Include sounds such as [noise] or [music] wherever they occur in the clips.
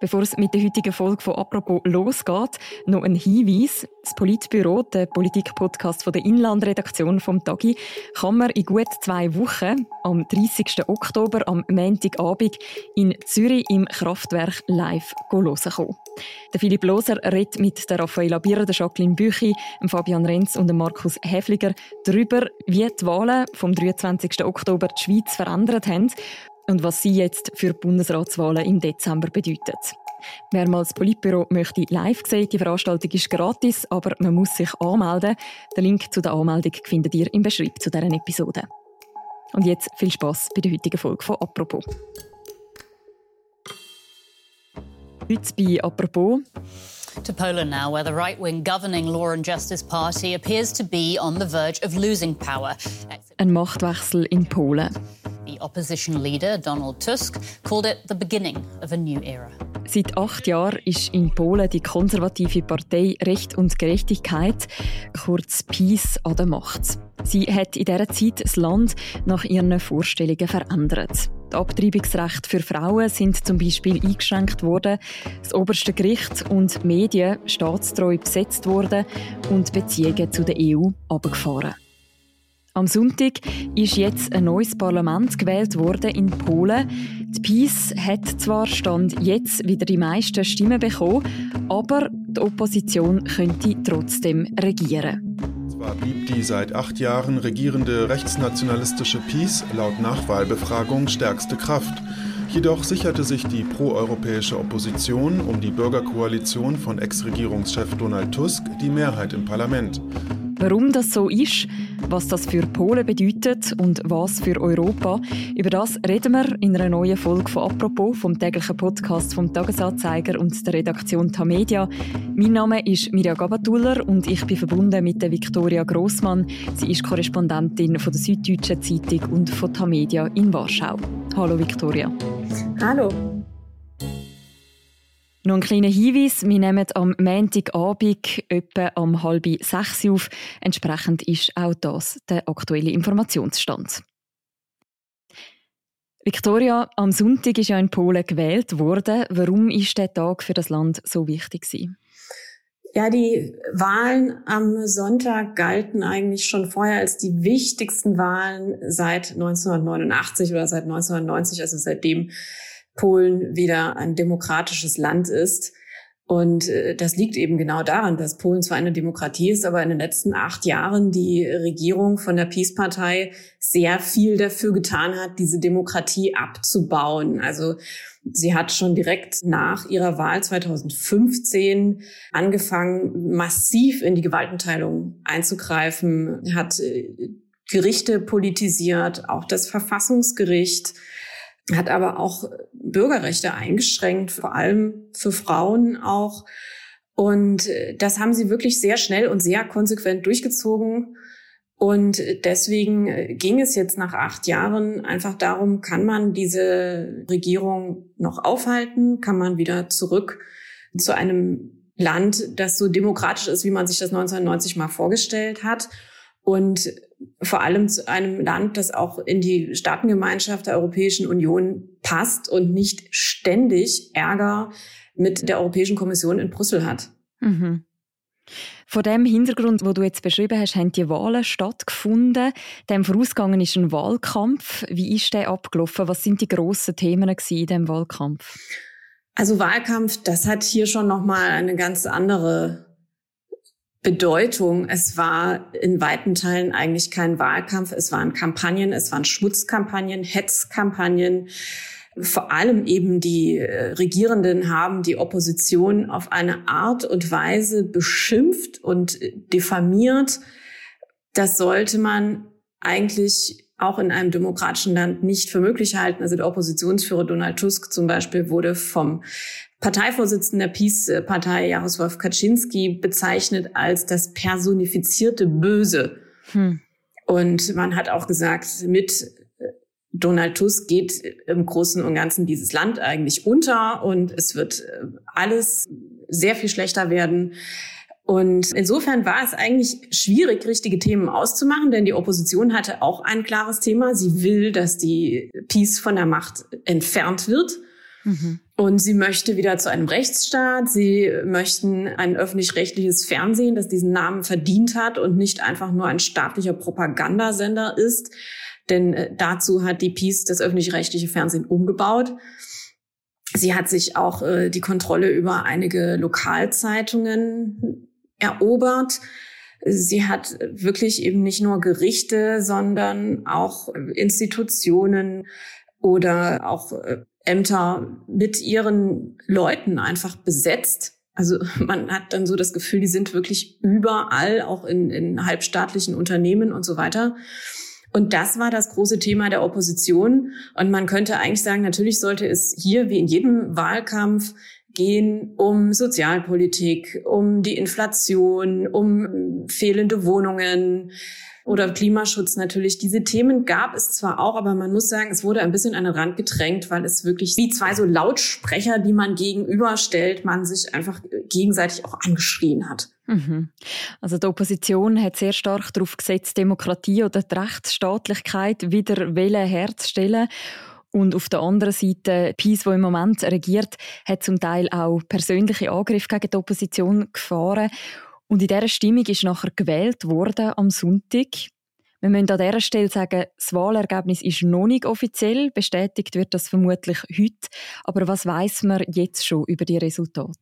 Bevor es mit der heutigen Folge von «Apropos» losgeht, noch ein Hinweis. Das Politbüro, der Politikpodcast der Inlandredaktion vom Tagi, kann man in gut zwei Wochen, am 30. Oktober, am Montagabend, in Zürich im Kraftwerk live hören. Der Philipp Loser redet mit der Raffaella Birrer, der Jacqueline Büchi, Fabian Renz und Markus Häfliger darüber, wie die Wahlen vom 23. Oktober die Schweiz verändert haben und was sie jetzt für die Bundesratswahlen im Dezember bedeutet. Wer mal das Politbüro möchte live sehen, die Veranstaltung ist gratis, aber man muss sich anmelden. Den Link zu der Anmeldung findet ihr im Beschreibung zu deren Episode. Und jetzt viel Spaß bei der heutigen Folge von «Apropos». Heute bei «Apropos» To Poland now, where the right wing governing Law and Justice Party appears to be on the verge of losing power. Ein Machtwechsel in Polen. The opposition leader, Donald Tusk, called it the beginning of a new era. Seit acht Jahren ist in Polen die konservative Partei Recht und Gerechtigkeit, kurz PiS, an der Macht. Sie hat in dieser Zeit das Land nach ihren Vorstellungen verändert. Die Abtreibungsrechte für Frauen sind zum Beispiel eingeschränkt worden, das oberste Gericht und Medien staatstreu besetzt worden und Beziehungen zu der EU abgefahren. Am Sonntag ist jetzt ein neues Parlament gewählt worden in Polen. Die PiS hat zwar Stand jetzt wieder die meisten Stimmen bekommen, aber die Opposition könnte trotzdem regieren. Zwar blieb die seit acht Jahren regierende rechtsnationalistische PiS laut Nachwahlbefragung stärkste Kraft. Jedoch sicherte sich die proeuropäische Opposition um die Bürgerkoalition von Ex-Regierungschef Donald Tusk die Mehrheit im Parlament. Warum das so ist, was das für Polen bedeutet und was für Europa, über das reden wir in einer neuen Folge von «Apropos» vom täglichen Podcast vom Tagesanzeiger und der Redaktion Tamedia. Mein Name ist Mirja Gabatuller und ich bin verbunden mit der Viktoria Grossmann. Sie ist Korrespondentin von der Süddeutschen Zeitung und von Tamedia in Warschau. Hallo Viktoria. Hallo. Noch ein kleiner Hinweis. Wir nehmen am Montagabend etwa um halb sechs auf. Entsprechend ist auch das der aktuelle Informationsstand. Victoria, am Sonntag ist ja in Polen gewählt worden. Warum ist der Tag für das Land so wichtig gewesen? Ja, die Wahlen am Sonntag galten eigentlich schon vorher als die wichtigsten Wahlen seit 1989 oder seit 1990, also seitdem Polen wieder ein demokratisches Land ist. Und äh, das liegt eben genau daran, dass Polen zwar eine Demokratie ist, aber in den letzten acht Jahren die Regierung von der Peace-Partei sehr viel dafür getan hat, diese Demokratie abzubauen. Also sie hat schon direkt nach ihrer Wahl 2015 angefangen, massiv in die Gewaltenteilung einzugreifen, hat äh, Gerichte politisiert, auch das Verfassungsgericht hat aber auch Bürgerrechte eingeschränkt, vor allem für Frauen auch. Und äh, das haben sie wirklich sehr schnell und sehr konsequent durchgezogen. Und deswegen äh, ging es jetzt nach acht Jahren einfach darum, kann man diese Regierung noch aufhalten? Kann man wieder zurück zu einem Land, das so demokratisch ist, wie man sich das 1990 mal vorgestellt hat? Und vor allem zu einem Land, das auch in die Staatengemeinschaft der Europäischen Union passt und nicht ständig Ärger mit der Europäischen Kommission in Brüssel hat. Mhm. Vor dem Hintergrund, wo du jetzt beschrieben hast, haben die Wahlen stattgefunden. Dem vorausgegangen ist ein Wahlkampf. Wie ist der abgelaufen? Was sind die grossen Themen in dem Wahlkampf? Also Wahlkampf, das hat hier schon noch mal eine ganz andere Bedeutung. Es war in weiten Teilen eigentlich kein Wahlkampf. Es waren Kampagnen, es waren Schmutzkampagnen, Hetzkampagnen. Vor allem eben die äh, Regierenden haben die Opposition auf eine Art und Weise beschimpft und diffamiert. Das sollte man eigentlich auch in einem demokratischen Land nicht für möglich halten. Also der Oppositionsführer Donald Tusk zum Beispiel wurde vom Parteivorsitzender der Peace-Partei Jaroslaw Kaczynski bezeichnet als das personifizierte Böse. Hm. Und man hat auch gesagt, mit äh, Donald Tusk geht im Großen und Ganzen dieses Land eigentlich unter und es wird äh, alles sehr viel schlechter werden. Und insofern war es eigentlich schwierig, richtige Themen auszumachen, denn die Opposition hatte auch ein klares Thema. Sie will, dass die Peace von der Macht entfernt wird. Mhm. Und sie möchte wieder zu einem Rechtsstaat. Sie möchten ein öffentlich-rechtliches Fernsehen, das diesen Namen verdient hat und nicht einfach nur ein staatlicher Propagandasender ist. Denn äh, dazu hat die Peace das öffentlich-rechtliche Fernsehen umgebaut. Sie hat sich auch äh, die Kontrolle über einige Lokalzeitungen erobert. Sie hat wirklich eben nicht nur Gerichte, sondern auch Institutionen oder auch äh, Ämter mit ihren Leuten einfach besetzt. Also [laughs] man hat dann so das Gefühl, die sind wirklich überall, auch in, in halbstaatlichen Unternehmen und so weiter. Und das war das große Thema der Opposition. Und man könnte eigentlich sagen, natürlich sollte es hier wie in jedem Wahlkampf gehen um Sozialpolitik, um die Inflation, um fehlende Wohnungen, oder Klimaschutz natürlich. Diese Themen gab es zwar auch, aber man muss sagen, es wurde ein bisschen an den Rand gedrängt, weil es wirklich wie zwei so Lautsprecher, die man gegenüberstellt, man sich einfach gegenseitig auch angeschrien hat. Mhm. Also die Opposition hat sehr stark darauf gesetzt, Demokratie oder die Rechtsstaatlichkeit wieder herzustellen. Und auf der anderen Seite, PiS, wo im Moment regiert, hat zum Teil auch persönliche Angriffe gegen die Opposition gefahren. Und in dieser Stimmung ist nachher gewählt worden am Sonntag. Wir müssen an dieser Stelle sagen, das Wahlergebnis ist noch nicht offiziell. Bestätigt wird das vermutlich heute. Aber was weiß man jetzt schon über die Resultate?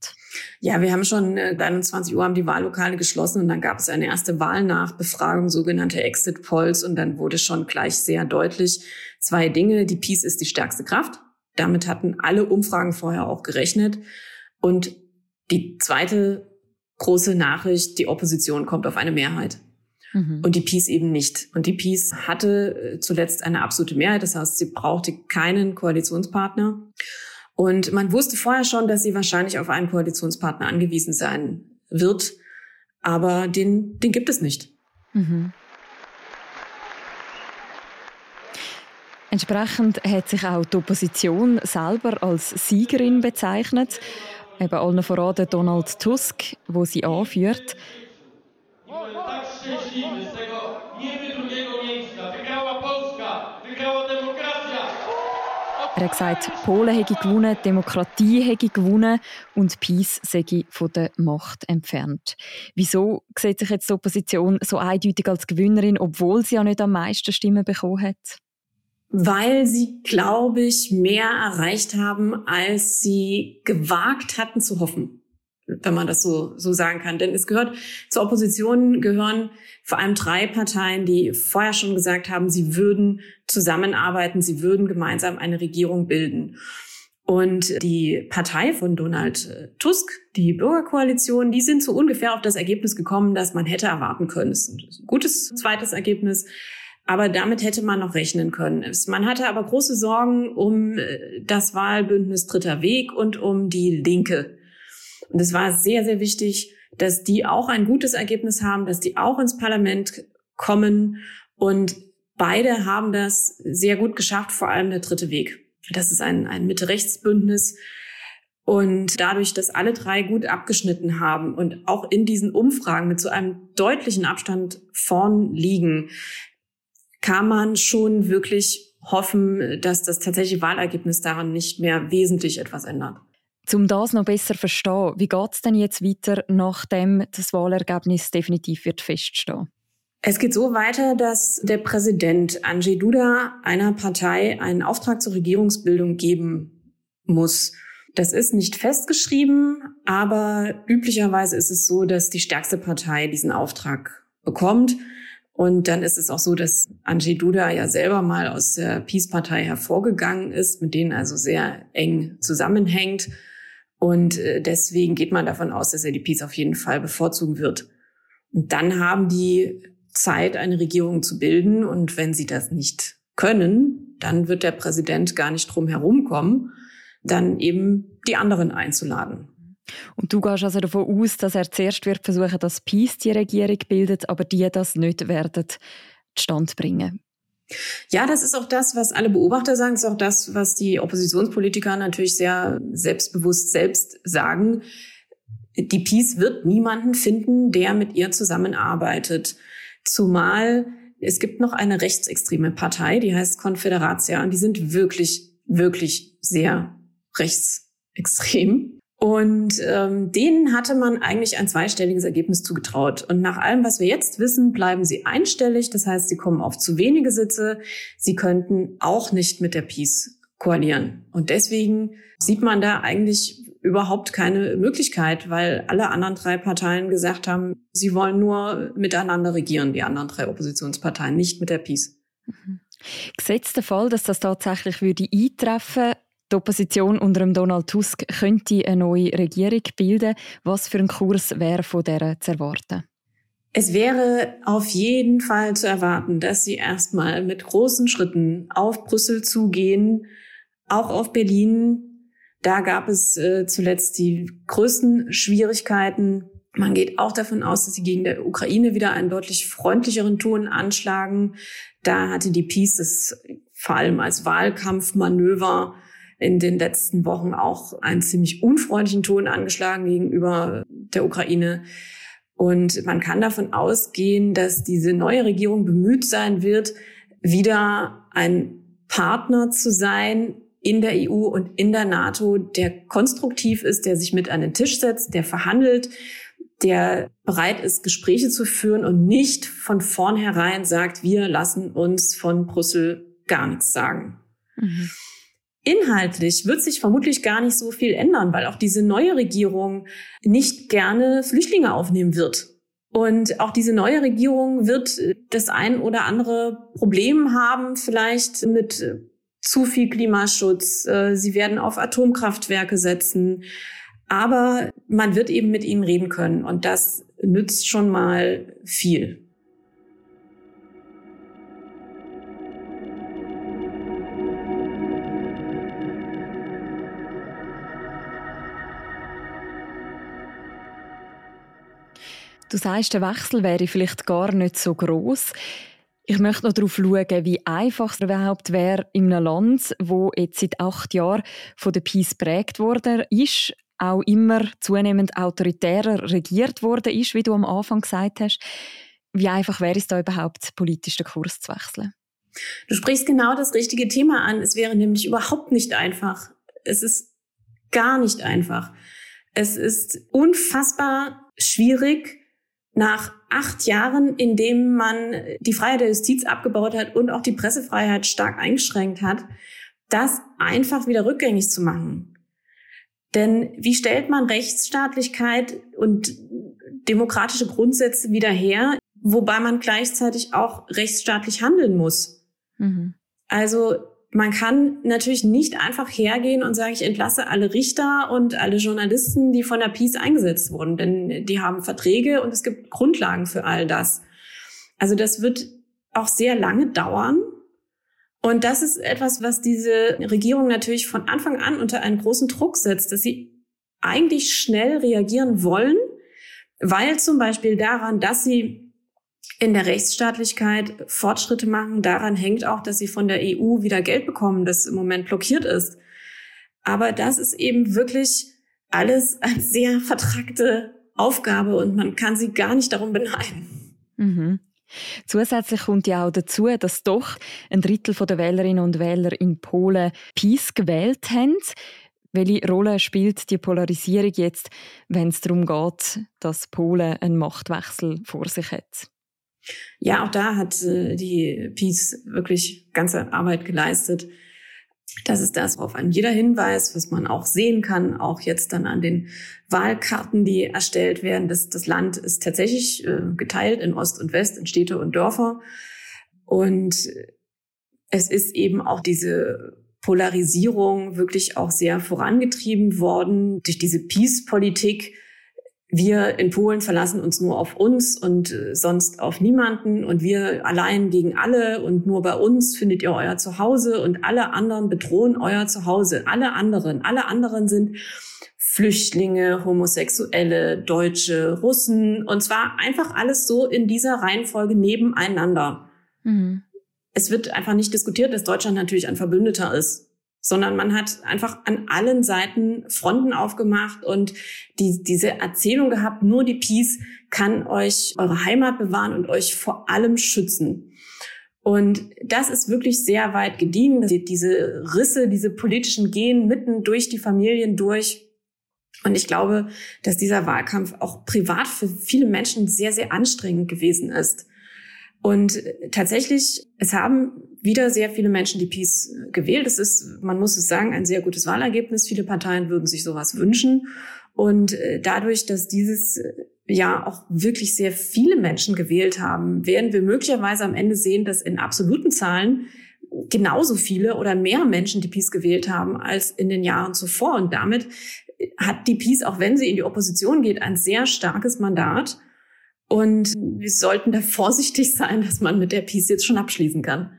Ja, wir haben schon 21 äh, Uhr haben die Wahllokale geschlossen und dann gab es eine erste Wahlnachbefragung, sogenannte Exit Polls. Und dann wurde schon gleich sehr deutlich zwei Dinge. Die Peace ist die stärkste Kraft. Damit hatten alle Umfragen vorher auch gerechnet. Und die zweite große Nachricht, die Opposition kommt auf eine Mehrheit. Mhm. Und die Peace eben nicht. Und die Peace hatte äh, zuletzt eine absolute Mehrheit. Das heißt, sie brauchte keinen Koalitionspartner. Und man wusste vorher schon, dass sie wahrscheinlich auf einen Koalitionspartner angewiesen sein wird. Aber den, den gibt es nicht. Mhm. Entsprechend hat sich auch die Opposition selber als Siegerin bezeichnet. Eben allen voran Donald Tusk, wo sie anführt. Er hat gesagt, Polen hätte gewonnen, Demokratie hätte gewonnen und Peace sei von der Macht entfernt. Wieso sieht sich jetzt die Opposition so eindeutig als Gewinnerin, obwohl sie ja nicht am meisten Stimmen bekommen hat? weil sie, glaube ich, mehr erreicht haben, als sie gewagt hatten zu hoffen, wenn man das so, so sagen kann. Denn es gehört zur Opposition gehören vor allem drei Parteien, die vorher schon gesagt haben, sie würden zusammenarbeiten, sie würden gemeinsam eine Regierung bilden. Und die Partei von Donald Tusk, die Bürgerkoalition, die sind so ungefähr auf das Ergebnis gekommen, das man hätte erwarten können. Es ist ein gutes zweites Ergebnis. Aber damit hätte man noch rechnen können. Man hatte aber große Sorgen um äh, das Wahlbündnis Dritter Weg und um die Linke. Und es war sehr, sehr wichtig, dass die auch ein gutes Ergebnis haben, dass die auch ins Parlament kommen. Und beide haben das sehr gut geschafft, vor allem der Dritte Weg. Das ist ein, ein Mitte-Rechts-Bündnis. Und dadurch, dass alle drei gut abgeschnitten haben und auch in diesen Umfragen mit so einem deutlichen Abstand vorn liegen, kann man schon wirklich hoffen, dass das tatsächliche Wahlergebnis daran nicht mehr wesentlich etwas ändert. Um das noch besser zu verstehen, wie geht es denn jetzt weiter, nachdem das Wahlergebnis definitiv wird feststehen? Es geht so weiter, dass der Präsident Andrzej Duda einer Partei einen Auftrag zur Regierungsbildung geben muss. Das ist nicht festgeschrieben, aber üblicherweise ist es so, dass die stärkste Partei diesen Auftrag bekommt. Und dann ist es auch so, dass Angie Duda ja selber mal aus der Peace-Partei hervorgegangen ist, mit denen also sehr eng zusammenhängt. Und äh, deswegen geht man davon aus, dass er die Peace auf jeden Fall bevorzugen wird. Und dann haben die Zeit, eine Regierung zu bilden. Und wenn sie das nicht können, dann wird der Präsident gar nicht drum herumkommen, dann eben die anderen einzuladen. Und du gehst also davon aus, dass er zuerst wird versuchen, dass Peace die Regierung bildet, aber die das nicht werden Stand bringen. Ja, das ist auch das, was alle Beobachter sagen. Das ist auch das, was die Oppositionspolitiker natürlich sehr selbstbewusst selbst sagen. Die Peace wird niemanden finden, der mit ihr zusammenarbeitet. Zumal es gibt noch eine rechtsextreme Partei, die heißt Konfederatia, und die sind wirklich, wirklich sehr rechtsextrem. Und ähm, denen hatte man eigentlich ein zweistelliges Ergebnis zugetraut. Und nach allem, was wir jetzt wissen, bleiben sie einstellig. Das heißt, sie kommen auf zu wenige Sitze. Sie könnten auch nicht mit der Peace koalieren. Und deswegen sieht man da eigentlich überhaupt keine Möglichkeit, weil alle anderen drei Parteien gesagt haben, sie wollen nur miteinander regieren, die anderen drei Oppositionsparteien, nicht mit der Peace. Mhm. Gesetzt der Fall, dass das tatsächlich würde eintreffen die Opposition unter Donald Tusk könnte eine neue Regierung bilden. Was für ein Kurs wäre von der zu erwarten? Es wäre auf jeden Fall zu erwarten, dass sie erstmal mit großen Schritten auf Brüssel zugehen, auch auf Berlin. Da gab es äh, zuletzt die größten Schwierigkeiten. Man geht auch davon aus, dass sie gegen der Ukraine wieder einen deutlich freundlicheren Ton anschlagen. Da hatte die Peace das vor allem als Wahlkampfmanöver in den letzten Wochen auch einen ziemlich unfreundlichen Ton angeschlagen gegenüber der Ukraine. Und man kann davon ausgehen, dass diese neue Regierung bemüht sein wird, wieder ein Partner zu sein in der EU und in der NATO, der konstruktiv ist, der sich mit an den Tisch setzt, der verhandelt, der bereit ist, Gespräche zu führen und nicht von vornherein sagt, wir lassen uns von Brüssel gar nichts sagen. Mhm. Inhaltlich wird sich vermutlich gar nicht so viel ändern, weil auch diese neue Regierung nicht gerne Flüchtlinge aufnehmen wird. Und auch diese neue Regierung wird das ein oder andere Problem haben, vielleicht mit zu viel Klimaschutz. Äh, sie werden auf Atomkraftwerke setzen. Aber man wird eben mit ihnen reden können. Und das nützt schon mal viel. Du sagst, der Wechsel wäre vielleicht gar nicht so groß. Ich möchte noch darauf schauen, wie einfach es überhaupt wäre in einem Land, wo jetzt seit acht Jahren von der Peace prägt worden ist, auch immer zunehmend autoritärer regiert worden ist, wie du am Anfang gesagt hast. Wie einfach wäre es da überhaupt, politisch den Kurs zu wechseln? Du sprichst genau das richtige Thema an. Es wäre nämlich überhaupt nicht einfach. Es ist gar nicht einfach. Es ist unfassbar schwierig, nach acht Jahren, in dem man die Freiheit der Justiz abgebaut hat und auch die Pressefreiheit stark eingeschränkt hat, das einfach wieder rückgängig zu machen. Denn wie stellt man Rechtsstaatlichkeit und demokratische Grundsätze wieder her, wobei man gleichzeitig auch rechtsstaatlich handeln muss? Mhm. Also man kann natürlich nicht einfach hergehen und sagen, ich entlasse alle Richter und alle Journalisten, die von der Peace eingesetzt wurden, denn die haben Verträge und es gibt Grundlagen für all das. Also das wird auch sehr lange dauern. Und das ist etwas, was diese Regierung natürlich von Anfang an unter einen großen Druck setzt, dass sie eigentlich schnell reagieren wollen, weil zum Beispiel daran, dass sie in der Rechtsstaatlichkeit Fortschritte machen. Daran hängt auch, dass sie von der EU wieder Geld bekommen, das im Moment blockiert ist. Aber das ist eben wirklich alles eine sehr vertragte Aufgabe und man kann sie gar nicht darum beneiden. Mhm. Zusätzlich kommt ja auch dazu, dass doch ein Drittel der Wählerinnen und Wähler in Polen Peace gewählt haben. Welche Rolle spielt die Polarisierung jetzt, wenn es darum geht, dass Polen einen Machtwechsel vor sich hat? Ja, auch da hat äh, die Peace wirklich ganze Arbeit geleistet. Das ist das, worauf ein jeder Hinweis, was man auch sehen kann, auch jetzt dann an den Wahlkarten, die erstellt werden. Das, das Land ist tatsächlich äh, geteilt in Ost und West, in Städte und Dörfer. Und es ist eben auch diese Polarisierung wirklich auch sehr vorangetrieben worden durch diese Peace-Politik, wir in Polen verlassen uns nur auf uns und äh, sonst auf niemanden und wir allein gegen alle und nur bei uns findet ihr euer Zuhause und alle anderen bedrohen euer Zuhause. Alle anderen, alle anderen sind Flüchtlinge, Homosexuelle, Deutsche, Russen und zwar einfach alles so in dieser Reihenfolge nebeneinander. Mhm. Es wird einfach nicht diskutiert, dass Deutschland natürlich ein Verbündeter ist sondern man hat einfach an allen Seiten Fronten aufgemacht und die, diese Erzählung gehabt, nur die Peace kann euch eure Heimat bewahren und euch vor allem schützen. Und das ist wirklich sehr weit gediehen. Diese Risse, diese politischen gehen mitten durch die Familien durch. Und ich glaube, dass dieser Wahlkampf auch privat für viele Menschen sehr, sehr anstrengend gewesen ist. Und tatsächlich, es haben wieder sehr viele Menschen die Peace gewählt. Es ist, man muss es sagen, ein sehr gutes Wahlergebnis. Viele Parteien würden sich sowas wünschen. Und äh, dadurch, dass dieses ja auch wirklich sehr viele Menschen gewählt haben, werden wir möglicherweise am Ende sehen, dass in absoluten Zahlen genauso viele oder mehr Menschen die Peace gewählt haben als in den Jahren zuvor. Und damit hat die Peace, auch wenn sie in die Opposition geht, ein sehr starkes Mandat. Und wir sollten da vorsichtig sein, dass man mit der Peace jetzt schon abschließen kann.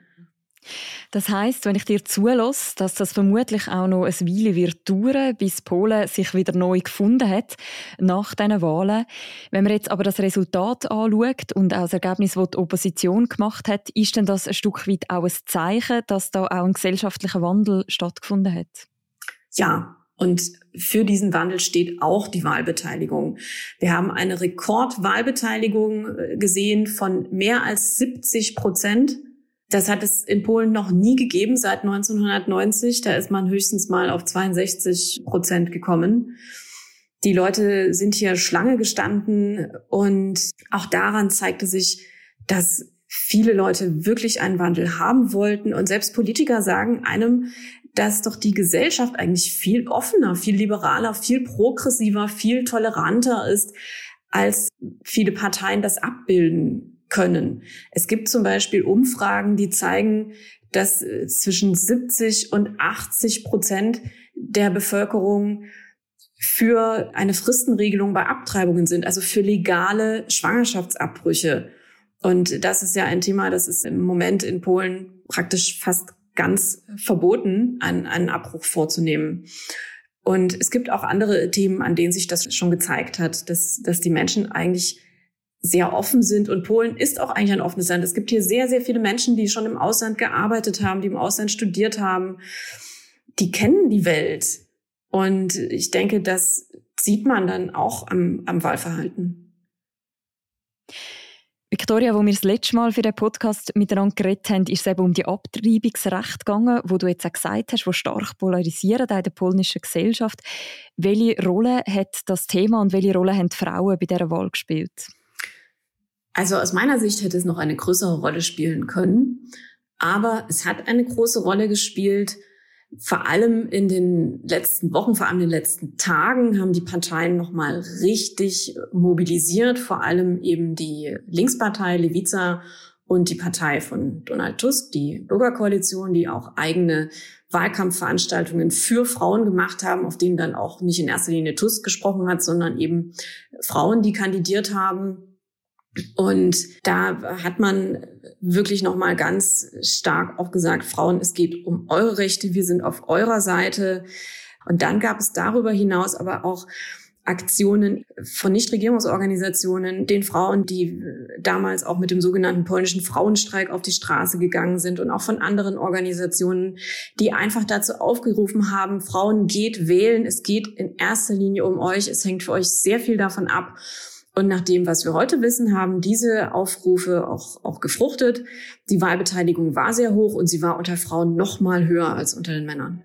Das heißt, wenn ich dir zulasse, dass das vermutlich auch noch eine Weile wird dauern, bis Polen sich wieder neu gefunden hat nach diesen Wahlen. Wenn man jetzt aber das Resultat anschaut und auch das Ergebnis, das die Opposition gemacht hat, ist denn das ein Stück weit auch ein Zeichen, dass da auch ein gesellschaftlicher Wandel stattgefunden hat? Ja, und für diesen Wandel steht auch die Wahlbeteiligung. Wir haben eine Rekordwahlbeteiligung äh, gesehen von mehr als 70 Prozent. Das hat es in Polen noch nie gegeben seit 1990. Da ist man höchstens mal auf 62 Prozent gekommen. Die Leute sind hier Schlange gestanden und auch daran zeigte sich, dass viele Leute wirklich einen Wandel haben wollten und selbst Politiker sagen einem, dass doch die Gesellschaft eigentlich viel offener, viel liberaler, viel progressiver, viel toleranter ist, als viele Parteien das abbilden können. Es gibt zum Beispiel Umfragen, die zeigen, dass äh, zwischen 70 und 80 Prozent der Bevölkerung für eine Fristenregelung bei Abtreibungen sind, also für legale Schwangerschaftsabbrüche. Und das ist ja ein Thema, das ist im Moment in Polen praktisch fast ganz verboten, einen, einen Abbruch vorzunehmen. Und es gibt auch andere Themen, an denen sich das schon gezeigt hat, dass, dass die Menschen eigentlich sehr offen sind. Und Polen ist auch eigentlich ein offenes Land. Es gibt hier sehr, sehr viele Menschen, die schon im Ausland gearbeitet haben, die im Ausland studiert haben. Die kennen die Welt. Und ich denke, das sieht man dann auch am, am Wahlverhalten. Victoria, wo wir das letzte Mal für den Podcast miteinander geredet haben, ist es eben um die Abtreibungsrechte gegangen, wo du jetzt auch gesagt hast, wo stark polarisieren in der polnischen Gesellschaft. Welche Rolle hat das Thema und welche Rolle haben die Frauen bei dieser Wahl gespielt? Also aus meiner Sicht hätte es noch eine größere Rolle spielen können. Aber es hat eine große Rolle gespielt. Vor allem in den letzten Wochen, vor allem in den letzten Tagen haben die Parteien nochmal richtig mobilisiert. Vor allem eben die Linkspartei Levica und die Partei von Donald Tusk, die Bürgerkoalition, die auch eigene Wahlkampfveranstaltungen für Frauen gemacht haben, auf denen dann auch nicht in erster Linie Tusk gesprochen hat, sondern eben Frauen, die kandidiert haben und da hat man wirklich noch mal ganz stark auch gesagt, Frauen, es geht um eure Rechte, wir sind auf eurer Seite. Und dann gab es darüber hinaus aber auch Aktionen von Nichtregierungsorganisationen, den Frauen, die damals auch mit dem sogenannten polnischen Frauenstreik auf die Straße gegangen sind und auch von anderen Organisationen, die einfach dazu aufgerufen haben, Frauen geht wählen, es geht in erster Linie um euch, es hängt für euch sehr viel davon ab, und nach dem, was wir heute wissen, haben diese Aufrufe auch, auch gefruchtet. Die Wahlbeteiligung war sehr hoch und sie war unter Frauen noch mal höher als unter den Männern.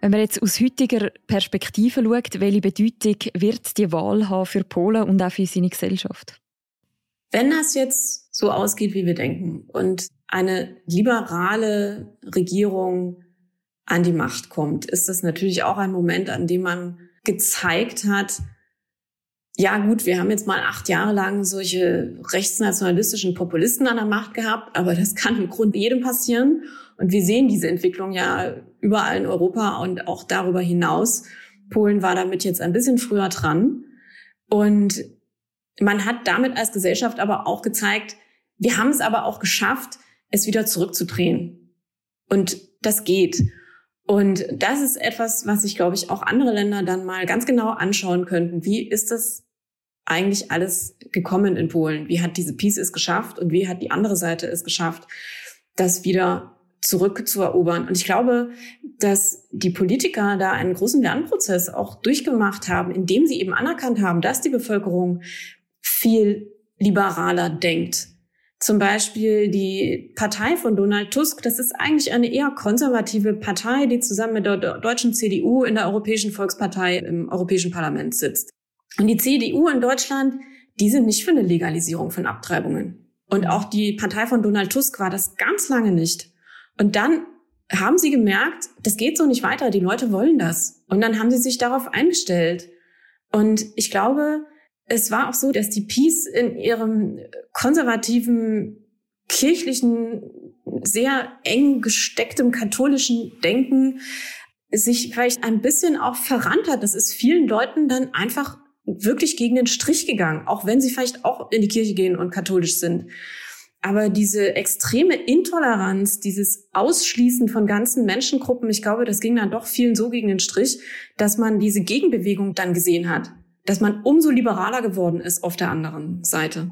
Wenn man jetzt aus heutiger Perspektive schaut, welche Bedeutung wird die Wahl haben für Polen und auch für seine Gesellschaft? Wenn das jetzt so ausgeht, wie wir denken und eine liberale Regierung an die Macht kommt, ist das natürlich auch ein Moment, an dem man gezeigt hat, ja gut, wir haben jetzt mal acht Jahre lang solche rechtsnationalistischen Populisten an der Macht gehabt, aber das kann im Grunde jedem passieren. Und wir sehen diese Entwicklung ja überall in Europa und auch darüber hinaus. Polen war damit jetzt ein bisschen früher dran. Und man hat damit als Gesellschaft aber auch gezeigt, wir haben es aber auch geschafft, es wieder zurückzudrehen. Und das geht. Und das ist etwas, was sich, glaube ich, auch andere Länder dann mal ganz genau anschauen könnten. Wie ist das eigentlich alles gekommen in Polen? Wie hat diese Peace es geschafft und wie hat die andere Seite es geschafft, das wieder zurückzuerobern. Und ich glaube, dass die Politiker da einen großen Lernprozess auch durchgemacht haben, indem sie eben anerkannt haben, dass die Bevölkerung viel liberaler denkt. Zum Beispiel die Partei von Donald Tusk, das ist eigentlich eine eher konservative Partei, die zusammen mit der deutschen CDU in der Europäischen Volkspartei im Europäischen Parlament sitzt. Und die CDU in Deutschland, die sind nicht für eine Legalisierung von Abtreibungen. Und auch die Partei von Donald Tusk war das ganz lange nicht. Und dann haben sie gemerkt, das geht so nicht weiter, die Leute wollen das. Und dann haben sie sich darauf eingestellt. Und ich glaube, es war auch so, dass die Peace in ihrem konservativen, kirchlichen, sehr eng gestecktem katholischen Denken sich vielleicht ein bisschen auch verrannt hat. Das ist vielen Leuten dann einfach wirklich gegen den Strich gegangen, auch wenn sie vielleicht auch in die Kirche gehen und katholisch sind. Aber diese extreme Intoleranz, dieses Ausschließen von ganzen Menschengruppen, ich glaube, das ging dann doch vielen so gegen den Strich, dass man diese Gegenbewegung dann gesehen hat, dass man umso liberaler geworden ist auf der anderen Seite.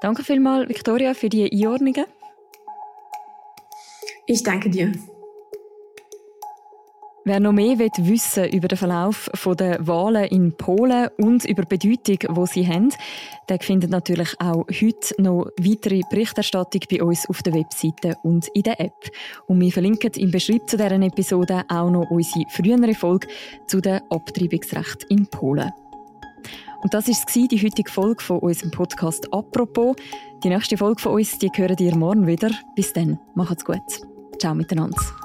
Danke vielmals, Victoria, für die Einordnungen. Ich danke dir. Wer noch mehr wissen über den Verlauf der Wahlen in Polen und über die Bedeutung, die sie haben, der findet natürlich auch heute noch weitere Berichterstattung bei uns auf der Webseite und in der App. Und wir verlinken im Beschreibung zu dieser Episode auch noch unsere frühere Folge zu dem Abtreibungsrecht in Polen. Und das war die heutige Folge von unserem Podcast «Apropos». Die nächste Folge von uns, die hören ihr morgen wieder. Bis dann, macht's gut. Ciao miteinander.